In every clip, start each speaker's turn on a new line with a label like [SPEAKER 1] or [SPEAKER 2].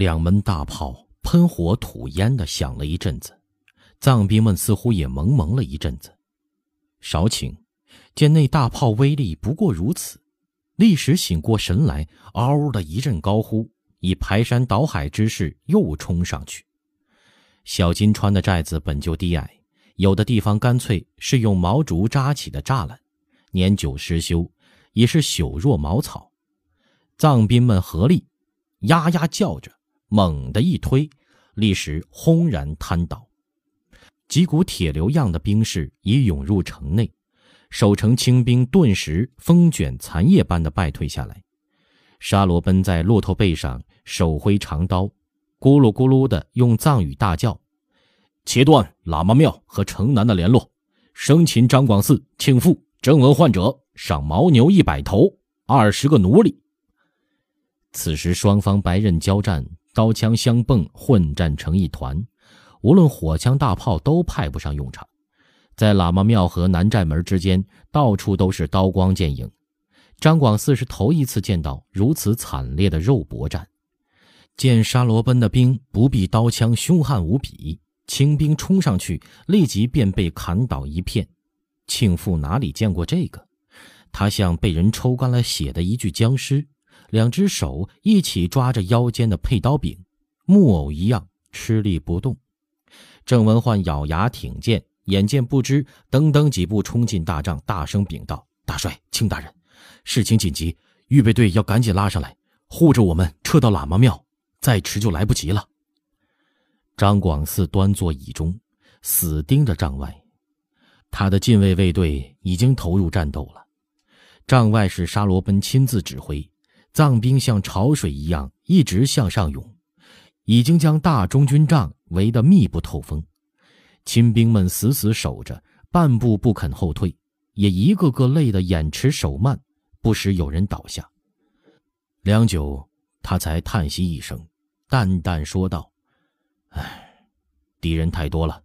[SPEAKER 1] 两门大炮喷火吐烟的响了一阵子，藏兵们似乎也蒙蒙了一阵子。少顷，见那大炮威力不过如此，立时醒过神来，嗷的一阵高呼，以排山倒海之势又冲上去。小金川的寨子本就低矮，有的地方干脆是用毛竹扎起的栅栏，年久失修，已是朽若茅草。藏兵们合力，呀呀叫着。猛地一推，立时轰然瘫倒。几股铁流样的兵士已涌入城内，守城清兵顿时风卷残叶般的败退下来。沙罗奔在骆驼背上，手挥长刀，咕噜咕噜的用藏语大叫：“切断喇嘛庙和城南的联络！生擒张广嗣、庆父、征文患者，赏牦牛一百头，二十个奴隶。”此时双方白刃交战。刀枪相蹦，混战成一团，无论火枪大炮都派不上用场。在喇嘛庙和南寨门之间，到处都是刀光剑影。张广四是头一次见到如此惨烈的肉搏战。见沙罗奔的兵不避刀枪，凶悍无比，清兵冲上去，立即便被砍倒一片。庆父哪里见过这个？他像被人抽干了血的一具僵尸。两只手一起抓着腰间的佩刀柄，木偶一样吃力不动。郑文焕咬牙挺剑，眼见不知，噔噔几步冲进大帐，大声禀道：“大帅，庆大人，事情紧急，预备队要赶紧拉上来，护着我们撤到喇嘛庙，再迟就来不及了。”张广嗣端坐椅中，死盯着帐外。他的禁卫卫队已经投入战斗了，帐外是沙罗奔亲自指挥。藏兵像潮水一样一直向上涌，已经将大中军帐围得密不透风。亲兵们死死守着，半步不肯后退，也一个个累得眼迟手慢，不时有人倒下。良久，他才叹息一声，淡淡说道：“唉，敌人太多了，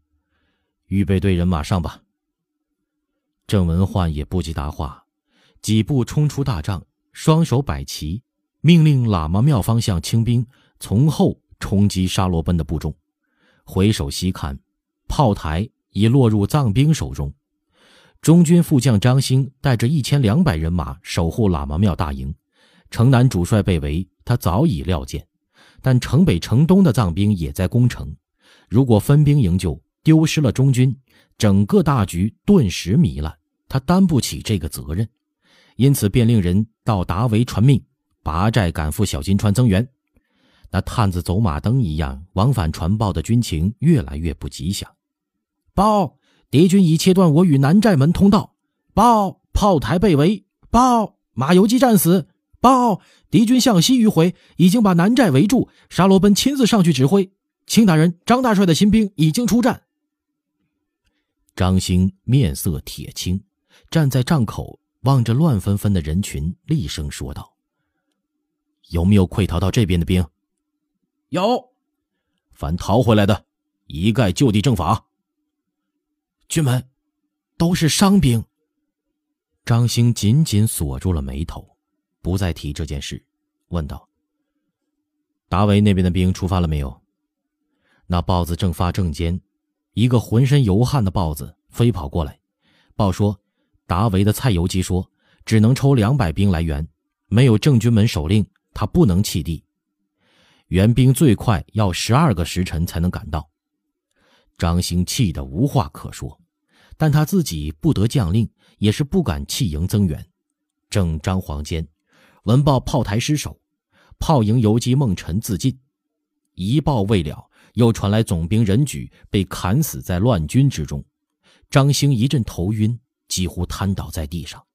[SPEAKER 1] 预备队人马上吧。”郑文焕也不及答话，几步冲出大帐。双手摆齐，命令喇嘛庙方向清兵从后冲击沙罗奔的部众。回首细看，炮台已落入藏兵手中。中军副将张兴带着一千两百人马守护喇嘛庙大营。城南主帅被围，他早已料见。但城北、城东的藏兵也在攻城。如果分兵营救，丢失了中军，整个大局顿时糜烂。他担不起这个责任。因此，便令人到达维传命，拔寨赶赴小金川增援。那探子走马灯一样往返传报的军情越来越不吉祥。报：敌军已切断我与南寨门通道。报：炮台被围。报：马游击战死。报：敌军向西迂回，已经把南寨围住。沙罗奔亲自上去指挥。卿大人，张大帅的新兵已经出战。张兴面色铁青，站在帐口。望着乱纷纷的人群，厉声说道：“有没有溃逃到这边的兵？
[SPEAKER 2] 有，
[SPEAKER 1] 凡逃回来的，一概就地正法。
[SPEAKER 2] 军门，都是伤兵。”
[SPEAKER 1] 张兴紧紧锁住了眉头，不再提这件事，问道：“达维那边的兵出发了没有？”那豹子正发正间，一个浑身油汗的豹子飞跑过来，报说。达维的蔡游击说：“只能抽两百兵来援，没有正军门手令，他不能弃地。援兵最快要十二个时辰才能赶到。”张兴气得无话可说，但他自己不得将令，也是不敢弃营增援。正张黄间，闻报炮台失守，炮营游击孟臣自尽。一报未了，又传来总兵任举被砍死在乱军之中。张兴一阵头晕。几乎瘫倒在地上，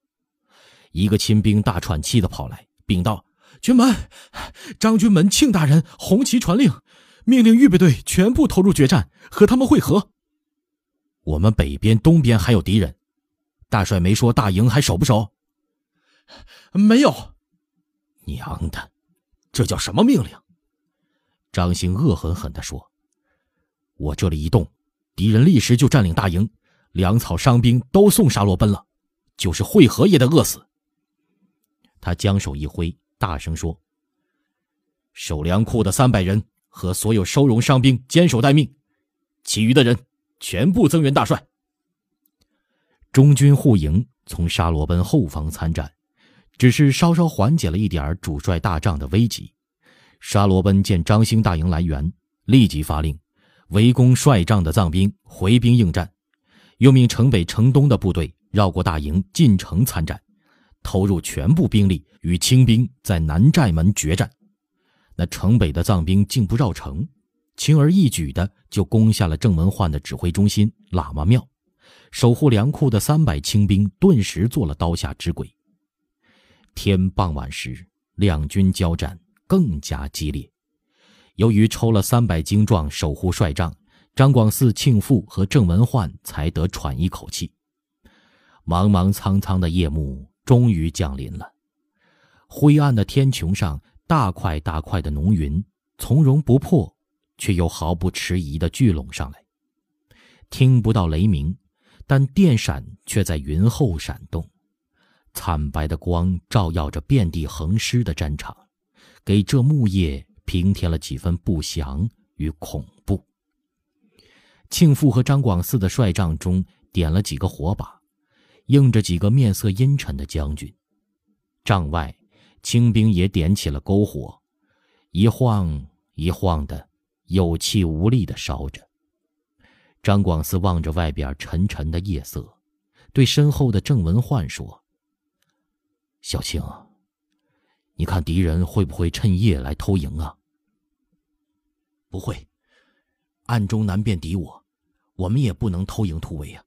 [SPEAKER 1] 一个亲兵大喘气的跑来，禀道：“
[SPEAKER 2] 军门，张军门庆大人红旗传令，命令预备队全部投入决战，和他们会合。
[SPEAKER 1] 我们北边、东边还有敌人，大帅没说大营还守不守？
[SPEAKER 2] 没有。
[SPEAKER 1] 娘的，这叫什么命令？”张兴恶狠狠地说：“我这里一动，敌人立时就占领大营。”粮草伤兵都送沙罗奔了，就是会合也得饿死。他将手一挥，大声说：“守粮库的三百人
[SPEAKER 2] 和所有收容伤兵坚守待命，其余的人全部增援大帅。
[SPEAKER 1] 中军护营从沙罗奔后方参战，只是稍稍缓解了一点主帅大帐的危急。沙罗奔见张兴大营来援，立即发令，围攻帅帐的藏兵回兵应战，又命城北、城东的部队绕过大营进城参战，投入全部兵力与清兵在南寨门决战。那城北的藏兵竟不绕城，轻而易举的就攻下了郑文焕的指挥中心喇嘛庙。守护粮库的三百清兵顿时做了刀下之鬼。天傍晚时，两军交战更加激烈。由于抽了三百精壮守护帅帐，张广嗣、庆父和郑文焕才得喘一口气。茫茫苍苍的夜幕终于降临了，灰暗的天穹上，大块大块的浓云从容不迫，却又毫不迟疑地聚拢上来。听不到雷鸣。但电闪却在云后闪动，惨白的光照耀着遍地横尸的战场，给这木夜平添了几分不祥与恐。庆父和张广嗣的帅帐中点了几个火把，映着几个面色阴沉的将军。帐外，清兵也点起了篝火，一晃一晃的，有气无力的烧着。张广嗣望着外边沉沉的夜色，对身后的郑文焕说：“小青，你看敌人会不会趁夜来偷营啊？”“
[SPEAKER 2] 不会，暗中难辨敌我，我们也不能偷营突围啊。”“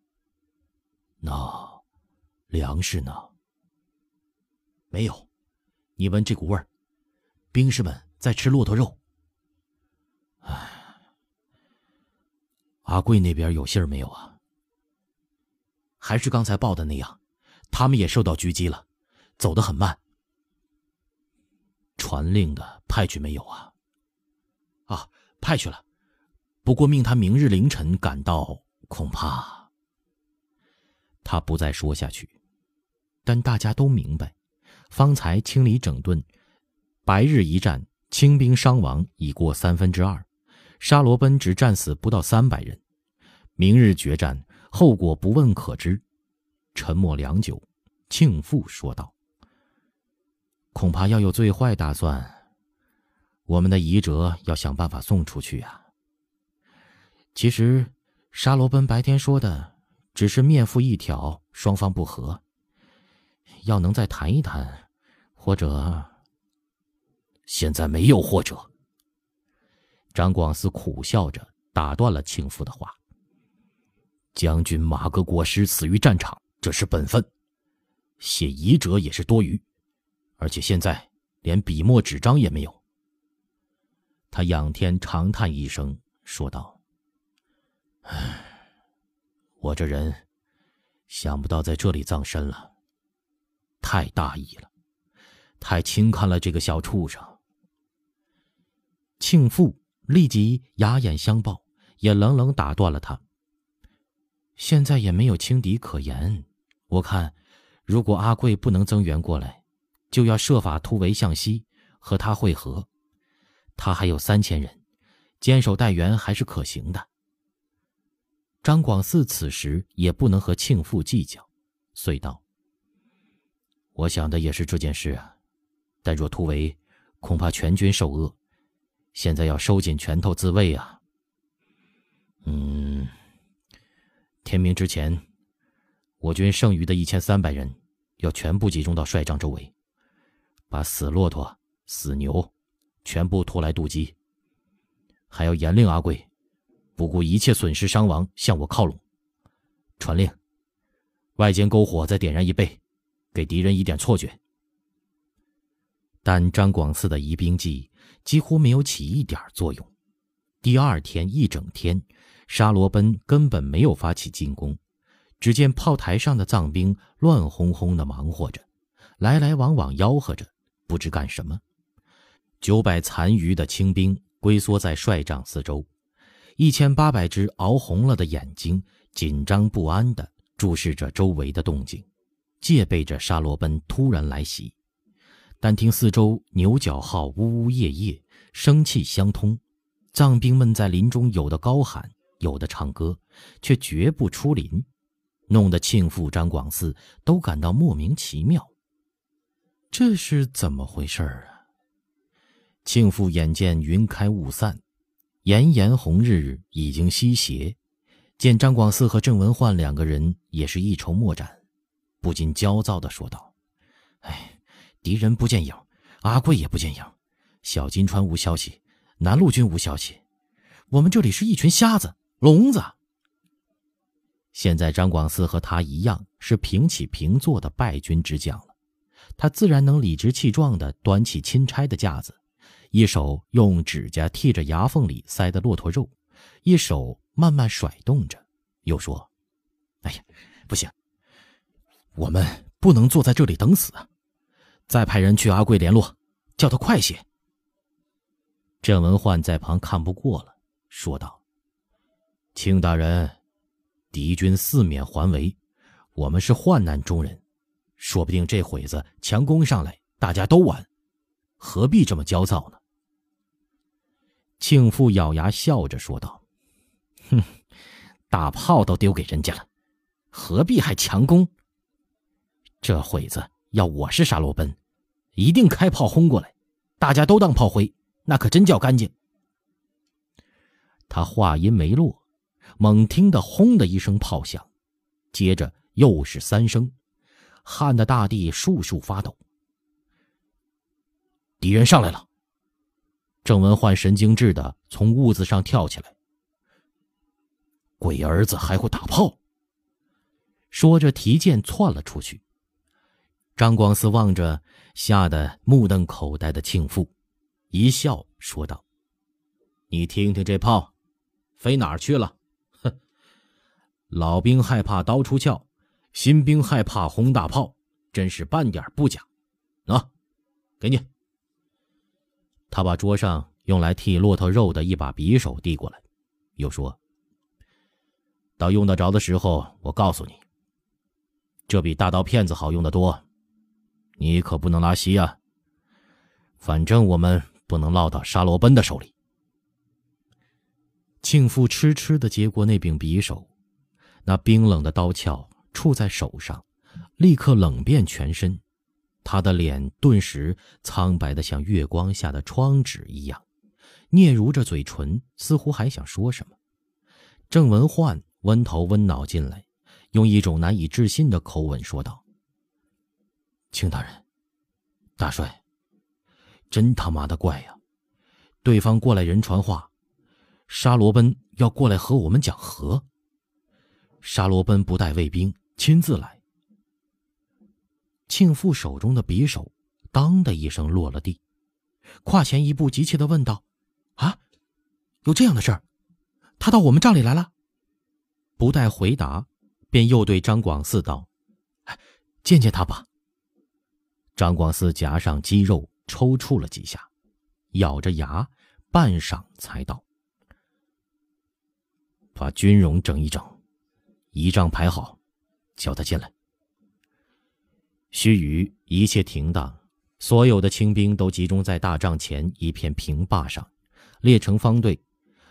[SPEAKER 1] 那粮食呢？”“
[SPEAKER 2] 没有，你闻这股味儿，兵士们在吃骆驼肉。”“
[SPEAKER 1] 唉。”阿贵那边有信儿没有啊？
[SPEAKER 2] 还是刚才报的那样，他们也受到狙击了，走得很慢。
[SPEAKER 1] 传令的派去没有啊？
[SPEAKER 2] 啊，派去了，不过命他明日凌晨赶到，恐怕……
[SPEAKER 1] 他不再说下去，但大家都明白，方才清理整顿，白日一战，清兵伤亡已过三分之二。沙罗奔只战死不到三百人，明日决战，后果不问可知。沉默良久，庆父说道：“恐怕要有最坏打算。我们的遗折要想办法送出去呀。其实，沙罗奔白天说的只是面腹一挑，双方不和。要能再谈一谈，或者……
[SPEAKER 2] 现在没有或者。”
[SPEAKER 1] 张广思苦笑着打断了庆父的话：“
[SPEAKER 2] 将军马革裹尸死于战场，这是本分；写遗折也是多余，而且现在连笔墨纸张也没有。”
[SPEAKER 1] 他仰天长叹一声，说道：“唉，我这人想不到在这里葬身了，太大意了，太轻看了这个小畜生。”庆父。立即哑眼相报，也冷冷打断了他。现在也没有轻敌可言，我看，如果阿贵不能增援过来，就要设法突围向西，和他会合。他还有三千人，坚守待援还是可行的。张广嗣此时也不能和庆父计较，遂道：“我想的也是这件事啊，但若突围，恐怕全军受厄。”现在要收紧拳头自卫啊！嗯，天明之前，我军剩余的一千三百人要全部集中到帅帐周围，把死骆驼、死牛全部拖来渡击。还要严令阿贵，不顾一切损失伤亡向我靠拢。传令，外间篝火再点燃一倍，给敌人一点错觉。但张广嗣的疑兵计。几乎没有起一点作用。第二天一整天，沙罗奔根本没有发起进攻。只见炮台上的藏兵乱哄哄的忙活着，来来往往吆喝着，不知干什么。九百残余的清兵龟缩在帅帐四周，一千八百只熬红了的眼睛紧张不安地注视着周围的动静，戒备着沙罗奔突然来袭。但听四周牛角号呜呜咽咽，声气相通，藏兵们在林中有的高喊，有的唱歌，却绝不出林，弄得庆父张广嗣都感到莫名其妙。这是怎么回事啊？庆父眼见云开雾散，炎炎红日已经西斜，见张广嗣和郑文焕两个人也是一筹莫展，不禁焦躁地说道：“哎，敌人不见影，阿贵也不见影，小金川无消息。”南路军无消息，我们这里是一群瞎子、聋子。现在张广嗣和他一样是平起平坐的败军之将了，他自然能理直气壮地端起钦差的架子，一手用指甲剔着牙缝里塞的骆驼肉，一手慢慢甩动着，又说：“哎呀，不行，我们不能坐在这里等死啊！再派人去阿贵联络，叫他快些。”郑文焕在旁看不过了，说道：“庆大人，敌军四面环围，我们是患难中人，说不定这会子强攻上来，大家都完，何必这么焦躁呢？”庆父咬牙笑着说道：“哼，大炮都丢给人家了，何必还强攻？这会子要我是沙罗奔，一定开炮轰过来，大家都当炮灰。”那可真叫干净。他话音没落，猛听得“轰”的一声炮响，接着又是三声，撼得大地簌簌发抖。敌人上来了！郑文焕神经质的从屋子上跳起来。鬼儿子还会打炮！说着提剑窜了出去。张广思望着吓得目瞪口呆的庆父。一笑说道：“你听听这炮，飞哪儿去了？哼！老兵害怕刀出鞘，新兵害怕轰大炮，真是半点不假。喏，给你。”他把桌上用来剔骆驼肉的一把匕首递过来，又说：“到用得着的时候，我告诉你，这比大刀片子好用的多，你可不能拉稀啊。反正我们……”不能落到沙罗奔的手里。庆父痴痴的接过那柄匕首，那冰冷的刀鞘触在手上，立刻冷遍全身，他的脸顿时苍白的像月光下的窗纸一样，嗫嚅着嘴唇，似乎还想说什么。郑文焕温头温脑进来，用一种难以置信的口吻说道：“庆大人，大帅。”真他妈的怪呀！对方过来人传话，沙罗奔要过来和我们讲和。沙罗奔不带卫兵，亲自来。庆父手中的匕首“当”的一声落了地，跨前一步，急切的问道：“啊，有这样的事儿？他到我们帐里来了？”不待回答，便又对张广四道：“见见他吧。”张广四夹上肌肉。抽搐了几下，咬着牙，半晌才道：“把军容整一整，仪仗排好，叫他进来。”须臾，一切停当，所有的清兵都集中在大帐前一片平坝上，列成方队，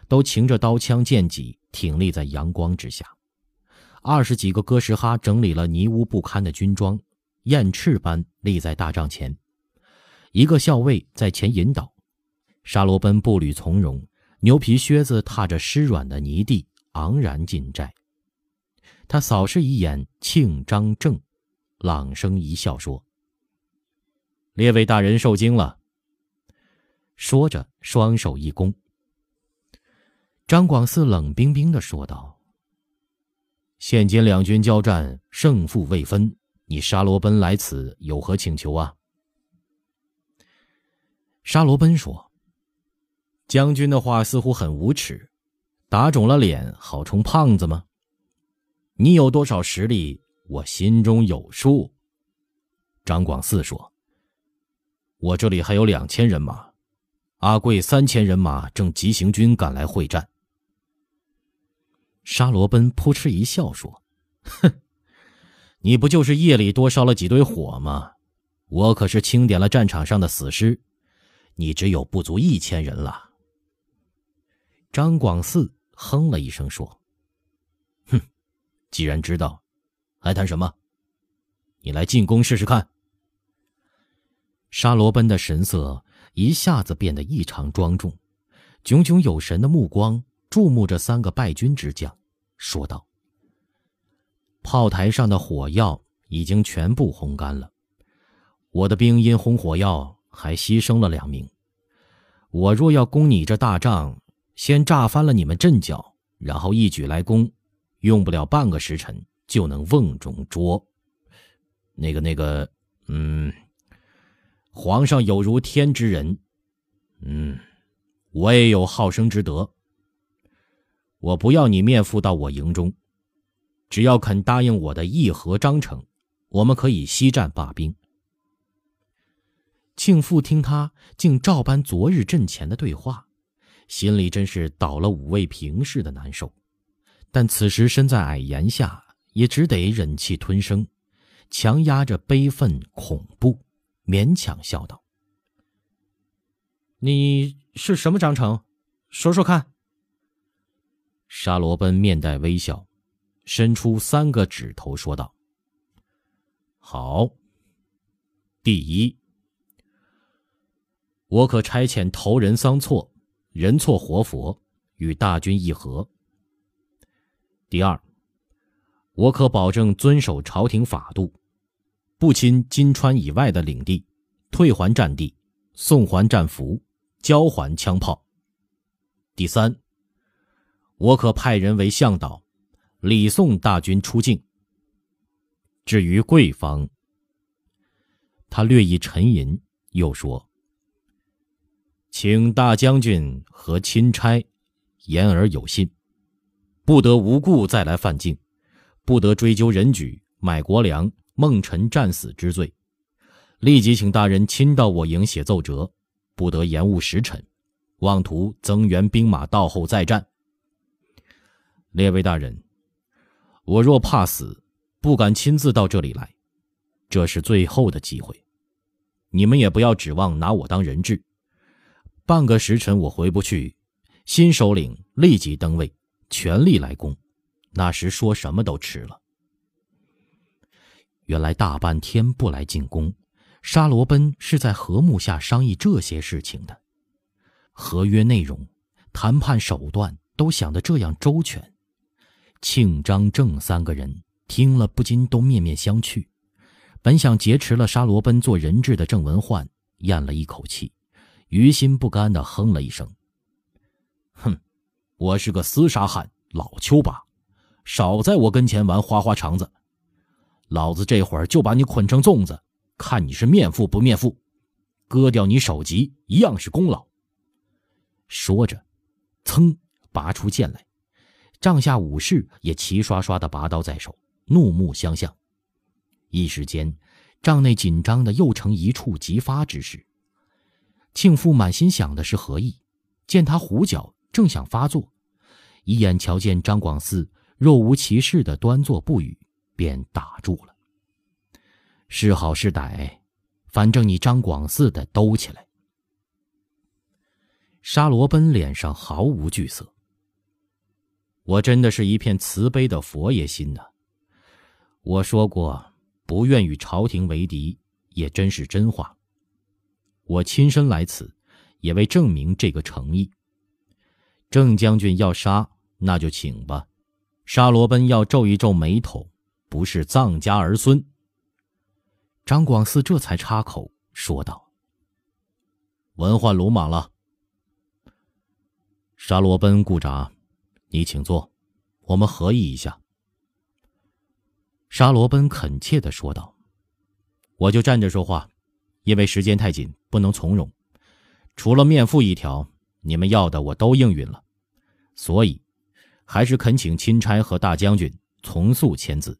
[SPEAKER 1] 都擎着刀枪剑戟，挺立在阳光之下。二十几个哥什哈整理了泥污不堪的军装，燕翅般立在大帐前。一个校尉在前引导，沙罗奔步履从容，牛皮靴子踏着湿软的泥地，昂然进寨。他扫视一眼庆张正，朗声一笑说：“列位大人受惊了。”说着，双手一弓。张广嗣冷冰冰的说道：“现今两军交战，胜负未分，你沙罗奔来此有何请求啊？”沙罗奔说：“将军的话似乎很无耻，打肿了脸好充胖子吗？你有多少实力，我心中有数。”张广嗣说：“我这里还有两千人马，阿贵三千人马正急行军赶来会战。”沙罗奔扑哧一笑说：“哼，你不就是夜里多烧了几堆火吗？我可是清点了战场上的死尸。”你只有不足一千人了。张广嗣哼了一声说：“
[SPEAKER 2] 哼，既然知道，还谈什么？你来进宫试试看。”
[SPEAKER 1] 沙罗奔的神色一下子变得异常庄重，炯炯有神的目光注目着三个败军之将，说道：“炮台上的火药已经全部烘干了，我的兵因烘火药还牺牲了两名。我若要攻你这大帐，先炸翻了你们阵脚，然后一举来攻，用不了半个时辰就能瓮中捉。那个那个，嗯。”皇上有如天之人，嗯，我也有好生之德。我不要你面附到我营中，只要肯答应我的议和章程，我们可以西战罢兵。庆父听他竟照搬昨日阵前的对话，心里真是倒了五味平似的难受，但此时身在矮檐下，也只得忍气吞声，强压着悲愤恐怖。勉强笑道：“你是什么章程？说说看。”沙罗奔面带微笑，伸出三个指头说道：“好。第一，我可差遣头人桑错，人错活佛，与大军议和。第二，我可保证遵守朝廷法度。”不侵金川以外的领地，退还战地，送还战俘，交还枪炮。第三，我可派人为向导，礼送大军出境。至于贵方，他略一沉吟，又说：“请大将军和钦差言而有信，不得无故再来犯境，不得追究人举买国粮。”孟辰战死之罪，立即请大人亲到我营写奏折，不得延误时辰，妄图增援兵马到后再战。列位大人，我若怕死，不敢亲自到这里来，这是最后的机会，你们也不要指望拿我当人质。半个时辰我回不去，新首领立即登位，全力来攻，那时说什么都迟了。原来大半天不来进攻，沙罗奔是在和睦下商议这些事情的。合约内容、谈判手段都想得这样周全，庆、张、郑三个人听了不禁都面面相觑。本想劫持了沙罗奔做人质的郑文焕咽了一口气，于心不甘地哼了一声：“哼，我是个厮杀汉，老邱把，少在我跟前玩花花肠子。”老子这会儿就把你捆成粽子，看你是面附不面附，割掉你首级一样是功劳。说着，噌拔出剑来，帐下武士也齐刷刷的拔刀在手，怒目相向。一时间，帐内紧张的又成一触即发之势。庆父满心想的是何意，见他胡搅，正想发作，一眼瞧见张广嗣若无其事的端坐不语。便打住了。是好是歹，反正你张广四的兜起来。沙罗奔脸上毫无惧色。我真的是一片慈悲的佛爷心呐。我说过不愿与朝廷为敌，也真是真话。我亲身来此，也为证明这个诚意。郑将军要杀，那就请吧。沙罗奔要皱一皱眉头。不是藏家儿孙。张广嗣这才插口说道：“文焕鲁莽了。”沙罗奔顾札，你请坐，我们合议一下。”沙罗奔恳切的说道：“我就站着说话，因为时间太紧，不能从容。除了面腹一条，你们要的我都应允了，所以还是恳请钦差和大将军从速签字。”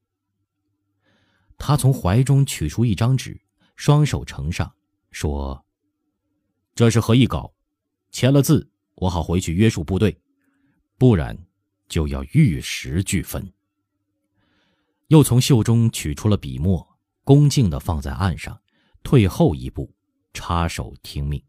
[SPEAKER 1] 他从怀中取出一张纸，双手呈上，说：“这是合议稿，签了字，我好回去约束部队，不然就要玉石俱焚。”又从袖中取出了笔墨，恭敬地放在案上，退后一步，插手听命。